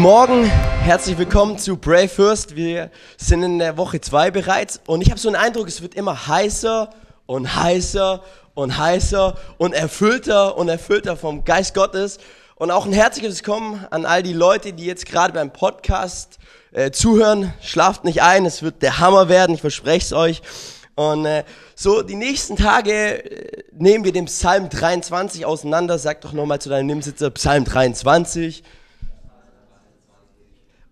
Guten Morgen, herzlich willkommen zu Brave First. Wir sind in der Woche zwei bereits und ich habe so einen Eindruck, es wird immer heißer und heißer und heißer und erfüllter und erfüllter vom Geist Gottes. Und auch ein herzliches Willkommen an all die Leute, die jetzt gerade beim Podcast äh, zuhören. Schlaft nicht ein, es wird der Hammer werden, ich verspreche es euch. Und äh, so, die nächsten Tage äh, nehmen wir den Psalm 23 auseinander. Sag doch nochmal zu deinem Nebensitzer Psalm 23.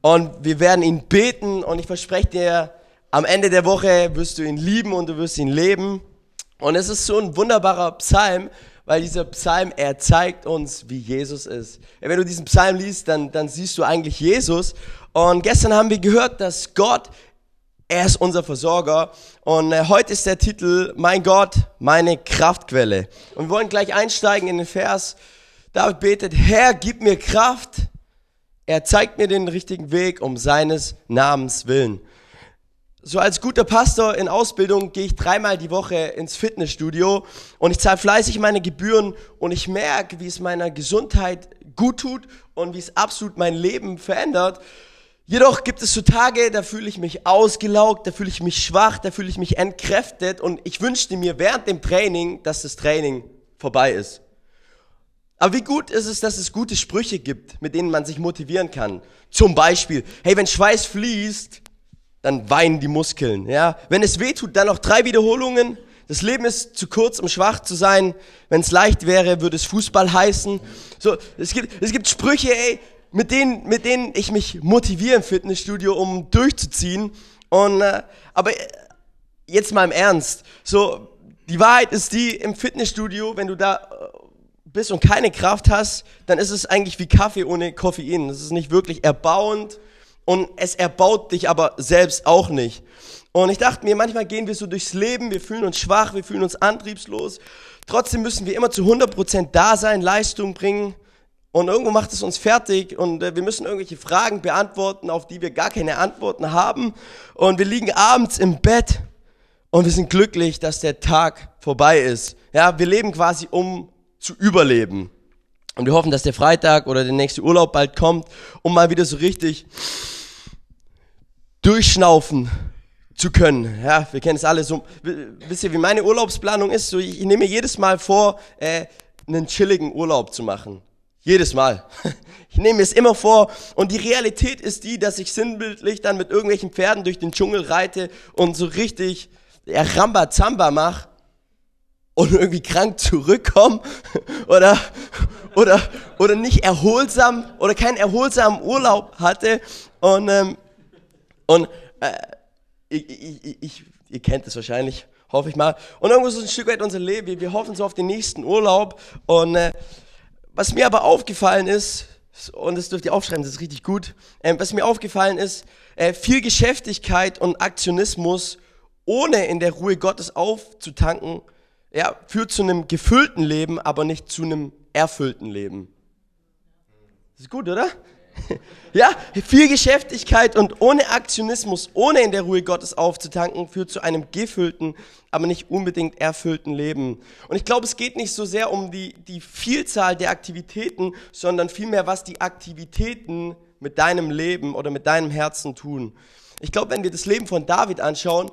Und wir werden ihn beten und ich verspreche dir, am Ende der Woche wirst du ihn lieben und du wirst ihn leben. Und es ist so ein wunderbarer Psalm, weil dieser Psalm, er zeigt uns, wie Jesus ist. Wenn du diesen Psalm liest, dann, dann siehst du eigentlich Jesus. Und gestern haben wir gehört, dass Gott, er ist unser Versorger. Und äh, heute ist der Titel, mein Gott, meine Kraftquelle. Und wir wollen gleich einsteigen in den Vers. David betet, Herr, gib mir Kraft er zeigt mir den richtigen Weg um seines Namens willen. So als guter Pastor in Ausbildung gehe ich dreimal die Woche ins Fitnessstudio und ich zahle fleißig meine Gebühren und ich merke, wie es meiner Gesundheit gut tut und wie es absolut mein Leben verändert. Jedoch gibt es so Tage, da fühle ich mich ausgelaugt, da fühle ich mich schwach, da fühle ich mich entkräftet und ich wünschte mir während dem Training, dass das Training vorbei ist. Aber wie gut ist es, dass es gute Sprüche gibt, mit denen man sich motivieren kann. Zum Beispiel, hey, wenn Schweiß fließt, dann weinen die Muskeln, ja. Wenn es weh tut, dann noch drei Wiederholungen. Das Leben ist zu kurz, um schwach zu sein. Wenn es leicht wäre, würde es Fußball heißen. So, es gibt, es gibt Sprüche, ey, mit denen, mit denen ich mich motiviere im Fitnessstudio, um durchzuziehen. Und, äh, aber äh, jetzt mal im Ernst. So, die Wahrheit ist die, im Fitnessstudio, wenn du da bist und keine Kraft hast, dann ist es eigentlich wie Kaffee ohne Koffein. Das ist nicht wirklich erbauend und es erbaut dich aber selbst auch nicht. Und ich dachte mir, manchmal gehen wir so durchs Leben, wir fühlen uns schwach, wir fühlen uns antriebslos. Trotzdem müssen wir immer zu 100% da sein, Leistung bringen. Und irgendwo macht es uns fertig und äh, wir müssen irgendwelche Fragen beantworten, auf die wir gar keine Antworten haben. Und wir liegen abends im Bett und wir sind glücklich, dass der Tag vorbei ist. Ja, wir leben quasi um zu überleben. Und wir hoffen, dass der Freitag oder der nächste Urlaub bald kommt, um mal wieder so richtig durchschnaufen zu können. Ja, wir kennen es alle so. Wisst ihr, wie meine Urlaubsplanung ist? So, ich, ich nehme jedes Mal vor, äh, einen chilligen Urlaub zu machen. Jedes Mal. Ich nehme es immer vor und die Realität ist die, dass ich sinnbildlich dann mit irgendwelchen Pferden durch den Dschungel reite und so richtig ja, Rambazamba mache und irgendwie krank zurückkommen oder, oder, oder nicht erholsam oder keinen erholsamen Urlaub hatte. Und, ähm, und äh, ich, ich, ich, ihr kennt es wahrscheinlich, hoffe ich mal. Und irgendwo so ein Stück weit unser Leben, wir, wir hoffen so auf den nächsten Urlaub. Und äh, was mir aber aufgefallen ist, und das dürft ihr aufschreiben, das ist richtig gut, äh, was mir aufgefallen ist, äh, viel Geschäftigkeit und Aktionismus, ohne in der Ruhe Gottes aufzutanken, ja, führt zu einem gefüllten Leben, aber nicht zu einem erfüllten Leben. Ist gut, oder? Ja, viel Geschäftigkeit und ohne Aktionismus, ohne in der Ruhe Gottes aufzutanken, führt zu einem gefüllten, aber nicht unbedingt erfüllten Leben. Und ich glaube, es geht nicht so sehr um die, die Vielzahl der Aktivitäten, sondern vielmehr, was die Aktivitäten mit deinem Leben oder mit deinem Herzen tun. Ich glaube, wenn wir das Leben von David anschauen,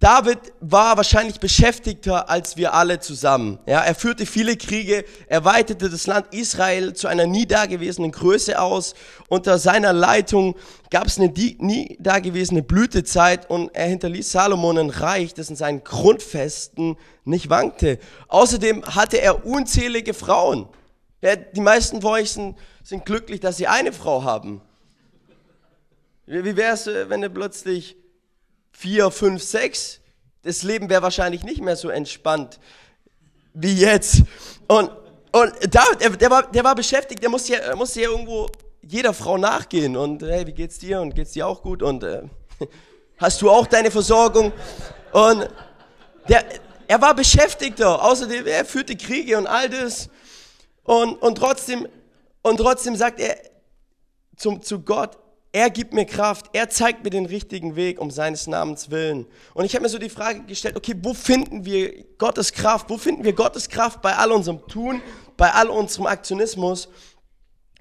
David war wahrscheinlich beschäftigter als wir alle zusammen. Ja, er führte viele Kriege, er weitete das Land Israel zu einer nie dagewesenen Größe aus. Unter seiner Leitung gab es eine nie dagewesene Blütezeit und er hinterließ Salomon ein Reich, das in seinen Grundfesten nicht wankte. Außerdem hatte er unzählige Frauen. Ja, die meisten von euch sind, sind glücklich, dass sie eine Frau haben. Wie wäre es, wenn du plötzlich vier, fünf, sechs, das Leben wäre wahrscheinlich nicht mehr so entspannt wie jetzt. Und, und David, der, der, war, der war beschäftigt, der musste ja, musste ja irgendwo jeder Frau nachgehen. Und hey, wie geht's dir? Und geht's dir auch gut? Und äh, hast du auch deine Versorgung? Und der, er war Beschäftigter. Außerdem, er führte Kriege und all das. Und, und, trotzdem, und trotzdem sagt er zum, zu Gott, er gibt mir Kraft, er zeigt mir den richtigen Weg um seines Namens willen. Und ich habe mir so die Frage gestellt, okay, wo finden wir Gottes Kraft? Wo finden wir Gottes Kraft bei all unserem Tun, bei all unserem Aktionismus?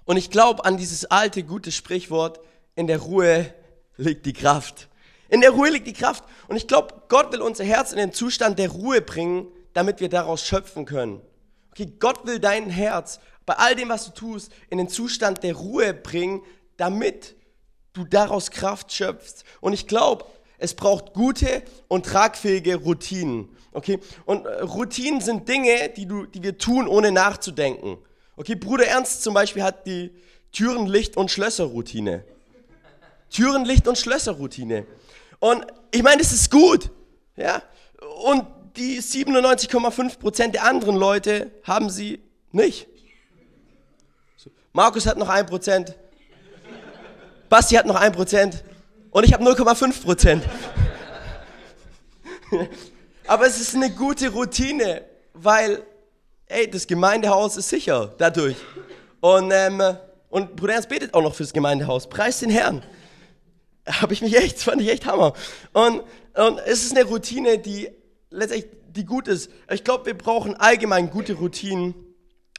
Und ich glaube an dieses alte, gute Sprichwort, in der Ruhe liegt die Kraft. In der Ruhe liegt die Kraft. Und ich glaube, Gott will unser Herz in den Zustand der Ruhe bringen, damit wir daraus schöpfen können. Okay, Gott will dein Herz bei all dem, was du tust, in den Zustand der Ruhe bringen, damit du daraus Kraft schöpfst. Und ich glaube, es braucht gute und tragfähige Routinen. Okay? Und äh, Routinen sind Dinge, die, du, die wir tun, ohne nachzudenken. Okay, Bruder Ernst zum Beispiel hat die Türenlicht- und Schlösserroutine. Türenlicht- und Schlösserroutine. Und ich meine, das ist gut. Ja? Und die 97,5% der anderen Leute haben sie nicht. Markus hat noch 1%. Basti hat noch 1%. Und ich habe 0,5%. Aber es ist eine gute Routine, weil, ey, das Gemeindehaus ist sicher dadurch. Und, ähm, und Bruder Ernst betet auch noch fürs Gemeindehaus. Preis den Herrn. Habe ich mich echt, fand ich echt Hammer. Und, und es ist eine Routine, die letztendlich die gut ist. Ich glaube, wir brauchen allgemein gute Routinen.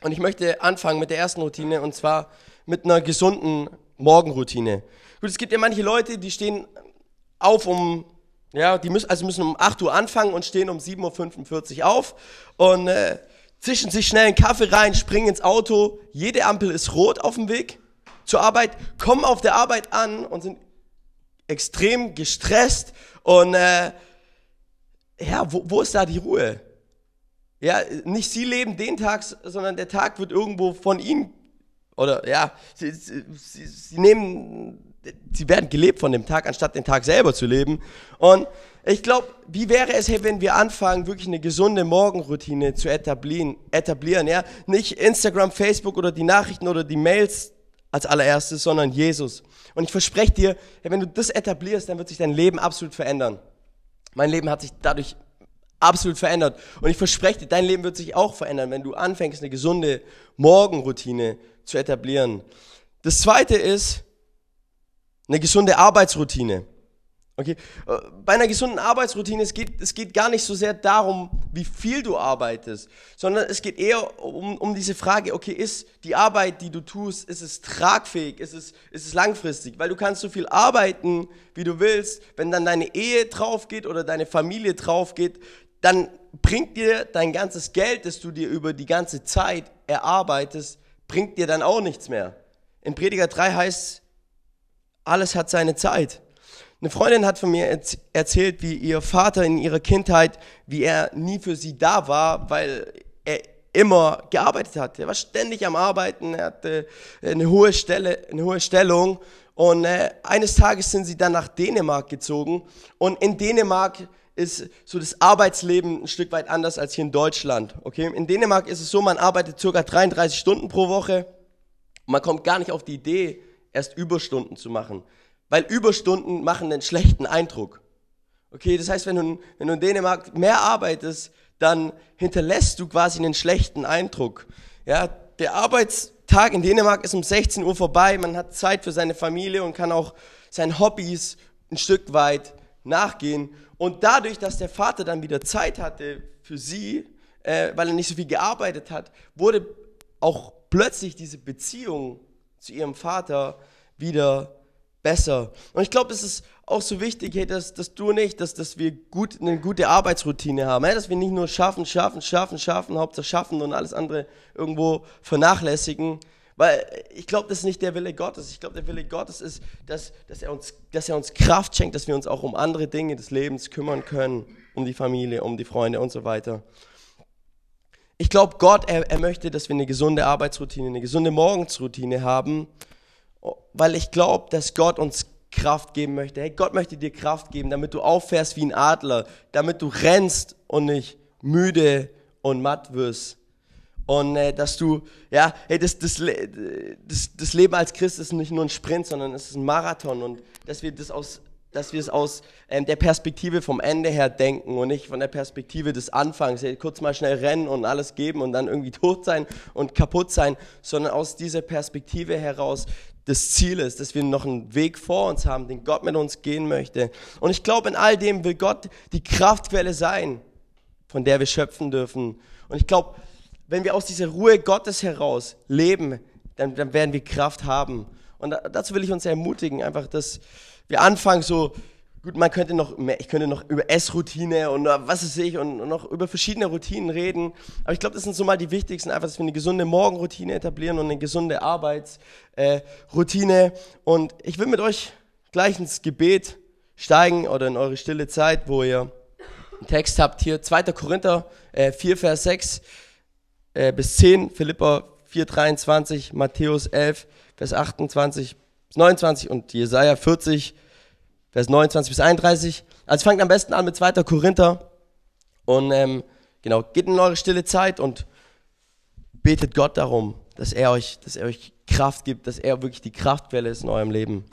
Und ich möchte anfangen mit der ersten Routine und zwar mit einer gesunden Morgenroutine. Gut, es gibt ja manche Leute, die stehen auf um ja, die müssen, also müssen um 8 Uhr anfangen und stehen um 7.45 Uhr auf und äh, zischen sich schnell einen Kaffee rein, springen ins Auto. Jede Ampel ist rot auf dem Weg zur Arbeit, kommen auf der Arbeit an und sind extrem gestresst und äh, ja, wo, wo ist da die Ruhe? Ja, nicht sie leben den Tag, sondern der Tag wird irgendwo von ihnen oder ja, sie, sie, sie nehmen sie werden gelebt von dem Tag, anstatt den Tag selber zu leben. Und ich glaube, wie wäre es, wenn wir anfangen, wirklich eine gesunde Morgenroutine zu etablieren, etablieren, ja? Nicht Instagram, Facebook oder die Nachrichten oder die Mails als allererstes, sondern Jesus. Und ich verspreche dir, wenn du das etablierst, dann wird sich dein Leben absolut verändern. Mein Leben hat sich dadurch absolut verändert. Und ich verspreche dir, dein Leben wird sich auch verändern, wenn du anfängst, eine gesunde Morgenroutine zu etablieren. Das zweite ist, eine gesunde Arbeitsroutine. Okay? Äh, bei einer gesunden Arbeitsroutine, es geht, es geht gar nicht so sehr darum, wie viel du arbeitest, sondern es geht eher um, um diese Frage, okay, ist die Arbeit, die du tust, ist es tragfähig, ist es, ist es langfristig? Weil du kannst so viel arbeiten, wie du willst, wenn dann deine Ehe drauf geht oder deine Familie drauf geht, dann bringt dir dein ganzes Geld, das du dir über die ganze Zeit erarbeitest, bringt dir dann auch nichts mehr. In Prediger 3 heißt alles hat seine Zeit. Eine Freundin hat von mir erzählt, wie ihr Vater in ihrer Kindheit, wie er nie für sie da war, weil er immer gearbeitet hat. Er war ständig am Arbeiten, er hatte eine hohe Stelle, eine hohe Stellung. Und äh, eines Tages sind sie dann nach Dänemark gezogen. Und in Dänemark ist so das Arbeitsleben ein Stück weit anders als hier in Deutschland. Okay? In Dänemark ist es so, man arbeitet circa 33 Stunden pro Woche. Man kommt gar nicht auf die Idee, erst Überstunden zu machen. Weil Überstunden machen einen schlechten Eindruck. Okay, das heißt, wenn du, wenn du in Dänemark mehr arbeitest, dann hinterlässt du quasi einen schlechten Eindruck. Ja, der Arbeitstag in Dänemark ist um 16 Uhr vorbei, man hat Zeit für seine Familie und kann auch seinen Hobbys ein Stück weit nachgehen. Und dadurch, dass der Vater dann wieder Zeit hatte für sie, äh, weil er nicht so viel gearbeitet hat, wurde auch plötzlich diese Beziehung zu ihrem Vater wieder besser. Und ich glaube, es ist auch so wichtig, hey, dass, dass du nicht, dass, dass wir gut, eine gute Arbeitsroutine haben, hey, dass wir nicht nur schaffen, schaffen, schaffen, schaffen, Hauptsache schaffen und alles andere irgendwo vernachlässigen. Weil ich glaube, das ist nicht der Wille Gottes. Ich glaube, der Wille Gottes ist, dass, dass, er uns, dass er uns Kraft schenkt, dass wir uns auch um andere Dinge des Lebens kümmern können, um die Familie, um die Freunde und so weiter. Ich glaube, Gott, er, er möchte, dass wir eine gesunde Arbeitsroutine, eine gesunde Morgensroutine haben, weil ich glaube, dass Gott uns Kraft geben möchte. Hey, Gott möchte dir Kraft geben, damit du auffährst wie ein Adler, damit du rennst und nicht müde und matt wirst. Und äh, dass du, ja, hey, das, das, das, das Leben als Christ ist nicht nur ein Sprint, sondern es ist ein Marathon und dass wir das aus dass wir es aus ähm, der Perspektive vom Ende her denken und nicht von der Perspektive des Anfangs, kurz mal schnell rennen und alles geben und dann irgendwie tot sein und kaputt sein, sondern aus dieser Perspektive heraus des Zieles, dass wir noch einen Weg vor uns haben, den Gott mit uns gehen möchte. Und ich glaube, in all dem will Gott die Kraftquelle sein, von der wir schöpfen dürfen. Und ich glaube, wenn wir aus dieser Ruhe Gottes heraus leben, dann, dann werden wir Kraft haben. Und dazu will ich uns ermutigen, einfach, dass wir anfangen so, gut, man könnte noch mehr, ich könnte noch über Essroutine und was weiß ich und, und noch über verschiedene Routinen reden. Aber ich glaube, das sind so mal die wichtigsten, einfach, dass wir eine gesunde Morgenroutine etablieren und eine gesunde Arbeitsroutine. Äh, und ich will mit euch gleich ins Gebet steigen oder in eure stille Zeit, wo ihr einen Text habt hier, 2. Korinther äh, 4, Vers 6 äh, bis 10, Philippa 4, 23, Matthäus 11, Vers 28 bis 29 und Jesaja 40, Vers 29 bis 31. Also fangt am besten an mit 2. Korinther und ähm, genau, geht in eure stille Zeit und betet Gott darum, dass er euch, dass er euch Kraft gibt, dass er wirklich die Kraftquelle ist in eurem Leben.